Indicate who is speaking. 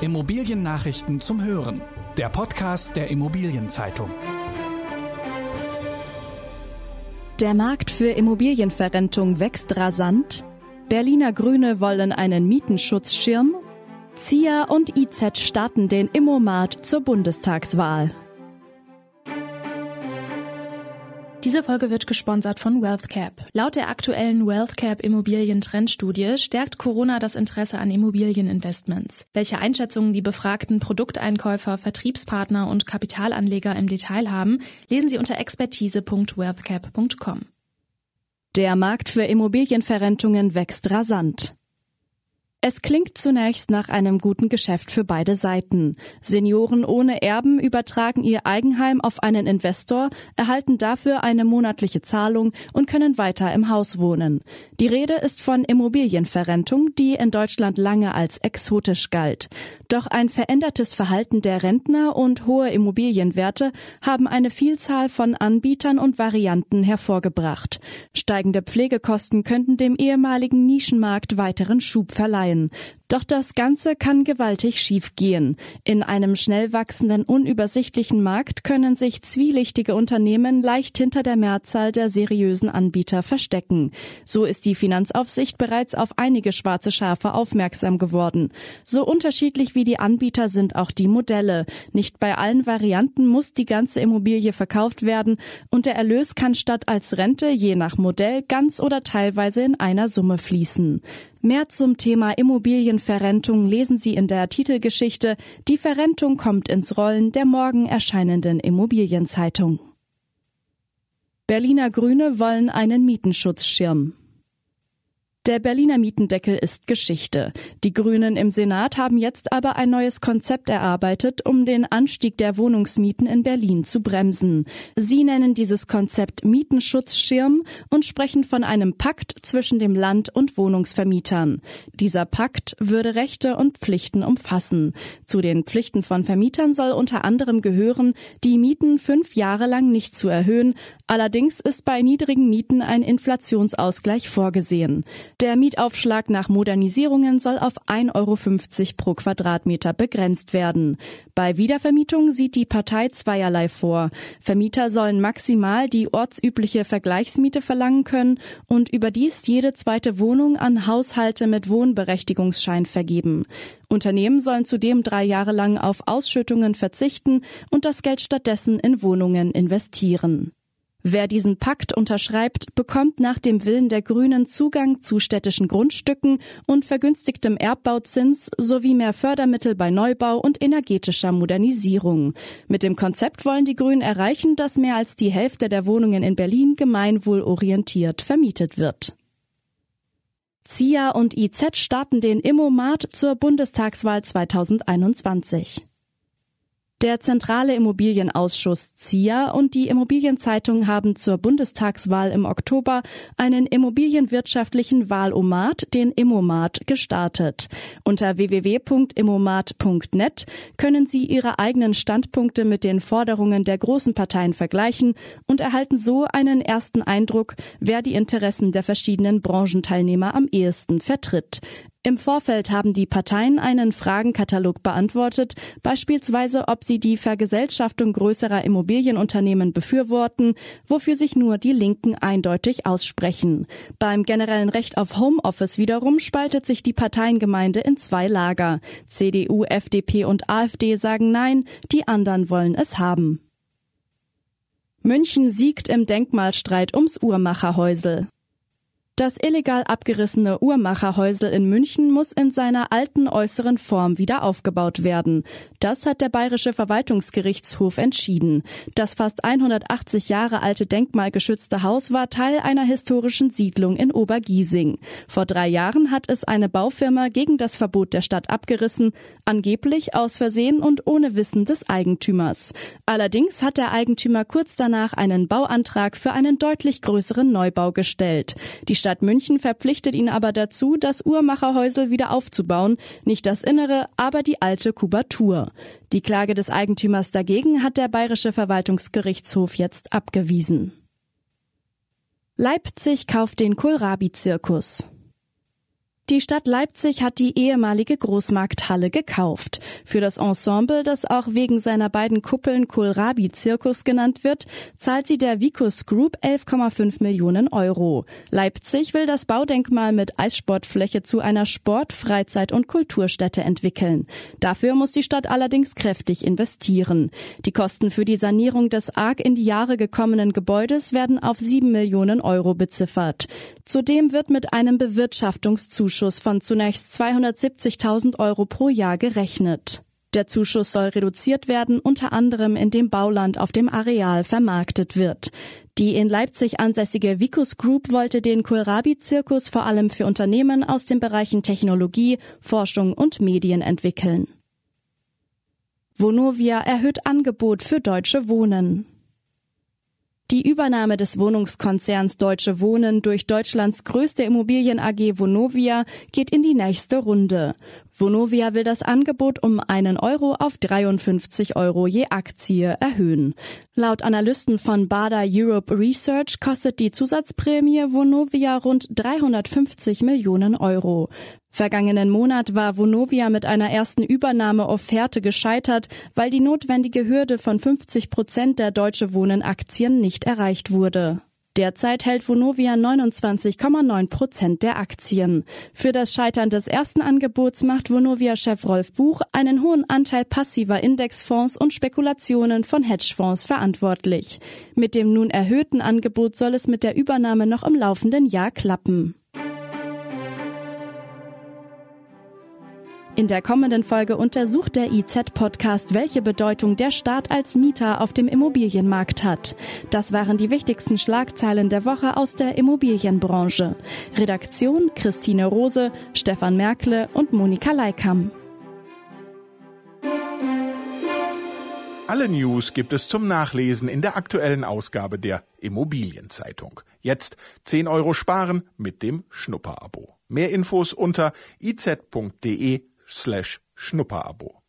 Speaker 1: Immobiliennachrichten zum Hören. Der Podcast der Immobilienzeitung.
Speaker 2: Der Markt für Immobilienverrentung wächst rasant. Berliner Grüne wollen einen Mietenschutzschirm. ZIA und IZ starten den Immomat zur Bundestagswahl.
Speaker 3: Diese Folge wird gesponsert von WealthCap. Laut der aktuellen WealthCap Immobilien-Trendstudie stärkt Corona das Interesse an Immobilieninvestments. Welche Einschätzungen die befragten Produkteinkäufer, Vertriebspartner und Kapitalanleger im Detail haben, lesen Sie unter expertise.wealthcap.com.
Speaker 2: Der Markt für Immobilienverrentungen wächst rasant. Es klingt zunächst nach einem guten Geschäft für beide Seiten. Senioren ohne Erben übertragen ihr Eigenheim auf einen Investor, erhalten dafür eine monatliche Zahlung und können weiter im Haus wohnen. Die Rede ist von Immobilienverrentung, die in Deutschland lange als exotisch galt. Doch ein verändertes Verhalten der Rentner und hohe Immobilienwerte haben eine Vielzahl von Anbietern und Varianten hervorgebracht. Steigende Pflegekosten könnten dem ehemaligen Nischenmarkt weiteren Schub verleihen sein. Doch das Ganze kann gewaltig schiefgehen. In einem schnell wachsenden, unübersichtlichen Markt können sich zwielichtige Unternehmen leicht hinter der Mehrzahl der seriösen Anbieter verstecken. So ist die Finanzaufsicht bereits auf einige schwarze Schafe aufmerksam geworden. So unterschiedlich wie die Anbieter sind auch die Modelle. Nicht bei allen Varianten muss die ganze Immobilie verkauft werden und der Erlös kann statt als Rente je nach Modell ganz oder teilweise in einer Summe fließen. Mehr zum Thema Immobilienverrentung lesen Sie in der Titelgeschichte Die Verrentung kommt ins Rollen der morgen erscheinenden Immobilienzeitung. Berliner Grüne wollen einen Mietenschutzschirm. Der Berliner Mietendeckel ist Geschichte. Die Grünen im Senat haben jetzt aber ein neues Konzept erarbeitet, um den Anstieg der Wohnungsmieten in Berlin zu bremsen. Sie nennen dieses Konzept Mietenschutzschirm und sprechen von einem Pakt zwischen dem Land und Wohnungsvermietern. Dieser Pakt würde Rechte und Pflichten umfassen. Zu den Pflichten von Vermietern soll unter anderem gehören, die Mieten fünf Jahre lang nicht zu erhöhen. Allerdings ist bei niedrigen Mieten ein Inflationsausgleich vorgesehen. Der Mietaufschlag nach Modernisierungen soll auf 1,50 Euro pro Quadratmeter begrenzt werden. Bei Wiedervermietung sieht die Partei zweierlei vor. Vermieter sollen maximal die ortsübliche Vergleichsmiete verlangen können und überdies jede zweite Wohnung an Haushalte mit Wohnberechtigungsschein vergeben. Unternehmen sollen zudem drei Jahre lang auf Ausschüttungen verzichten und das Geld stattdessen in Wohnungen investieren. Wer diesen Pakt unterschreibt, bekommt nach dem Willen der Grünen Zugang zu städtischen Grundstücken und vergünstigtem Erbbauzins sowie mehr Fördermittel bei Neubau und energetischer Modernisierung. Mit dem Konzept wollen die Grünen erreichen, dass mehr als die Hälfte der Wohnungen in Berlin gemeinwohlorientiert vermietet wird. ZIA und IZ starten den Immomat zur Bundestagswahl 2021. Der Zentrale Immobilienausschuss ZIA und die Immobilienzeitung haben zur Bundestagswahl im Oktober einen immobilienwirtschaftlichen Wahlomat, den Immomat, gestartet. Unter www.immomat.net können Sie Ihre eigenen Standpunkte mit den Forderungen der großen Parteien vergleichen und erhalten so einen ersten Eindruck, wer die Interessen der verschiedenen Branchenteilnehmer am ehesten vertritt. Im Vorfeld haben die Parteien einen Fragenkatalog beantwortet, beispielsweise ob sie die Vergesellschaftung größerer Immobilienunternehmen befürworten, wofür sich nur die Linken eindeutig aussprechen. Beim generellen Recht auf Homeoffice wiederum spaltet sich die Parteiengemeinde in zwei Lager. CDU, FDP und AfD sagen Nein, die anderen wollen es haben. München siegt im Denkmalstreit ums Uhrmacherhäusel. Das illegal abgerissene Uhrmacherhäusel in München muss in seiner alten äußeren Form wieder aufgebaut werden. Das hat der Bayerische Verwaltungsgerichtshof entschieden. Das fast 180 Jahre alte denkmalgeschützte Haus war Teil einer historischen Siedlung in Obergiesing. Vor drei Jahren hat es eine Baufirma gegen das Verbot der Stadt abgerissen, angeblich aus Versehen und ohne Wissen des Eigentümers. Allerdings hat der Eigentümer kurz danach einen Bauantrag für einen deutlich größeren Neubau gestellt. Die Stadt München verpflichtet ihn aber dazu, das Uhrmacherhäusel wieder aufzubauen, nicht das Innere, aber die alte Kubatur. Die Klage des Eigentümers dagegen hat der Bayerische Verwaltungsgerichtshof jetzt abgewiesen. Leipzig kauft den Kohlrabi-Zirkus. Die Stadt Leipzig hat die ehemalige Großmarkthalle gekauft. Für das Ensemble, das auch wegen seiner beiden Kuppeln Kohlrabi-Zirkus genannt wird, zahlt sie der Vicus Group 11,5 Millionen Euro. Leipzig will das Baudenkmal mit Eissportfläche zu einer Sport-, Freizeit- und Kulturstätte entwickeln. Dafür muss die Stadt allerdings kräftig investieren. Die Kosten für die Sanierung des arg in die Jahre gekommenen Gebäudes werden auf 7 Millionen Euro beziffert. Zudem wird mit einem Bewirtschaftungszuschuss Zuschuss von zunächst 270.000 Euro pro Jahr gerechnet. Der Zuschuss soll reduziert werden, unter anderem indem Bauland auf dem Areal vermarktet wird. Die in Leipzig ansässige Vicus Group wollte den Kohlrabi-Zirkus vor allem für Unternehmen aus den Bereichen Technologie, Forschung und Medien entwickeln. Vonovia erhöht Angebot für deutsche Wohnen. Die Übernahme des Wohnungskonzerns Deutsche Wohnen durch Deutschlands größte Immobilien AG Vonovia geht in die nächste Runde. Vonovia will das Angebot um einen Euro auf 53 Euro je Aktie erhöhen. Laut Analysten von Bada Europe Research kostet die Zusatzprämie Vonovia rund 350 Millionen Euro. Vergangenen Monat war Vonovia mit einer ersten Übernahmeofferte gescheitert, weil die notwendige Hürde von 50 Prozent der Deutsche Wohnen Aktien nicht erreicht wurde. Derzeit hält Vonovia 29,9 Prozent der Aktien. Für das Scheitern des ersten Angebots macht Vonovia-Chef Rolf Buch einen hohen Anteil passiver Indexfonds und Spekulationen von Hedgefonds verantwortlich. Mit dem nun erhöhten Angebot soll es mit der Übernahme noch im laufenden Jahr klappen. In der kommenden Folge untersucht der IZ-Podcast, welche Bedeutung der Staat als Mieter auf dem Immobilienmarkt hat. Das waren die wichtigsten Schlagzeilen der Woche aus der Immobilienbranche. Redaktion Christine Rose, Stefan Merkle und Monika Leikam.
Speaker 4: Alle News gibt es zum Nachlesen in der aktuellen Ausgabe der Immobilienzeitung. Jetzt 10 Euro sparen mit dem Schnupperabo. Mehr Infos unter iz.de slash Schnupperabo.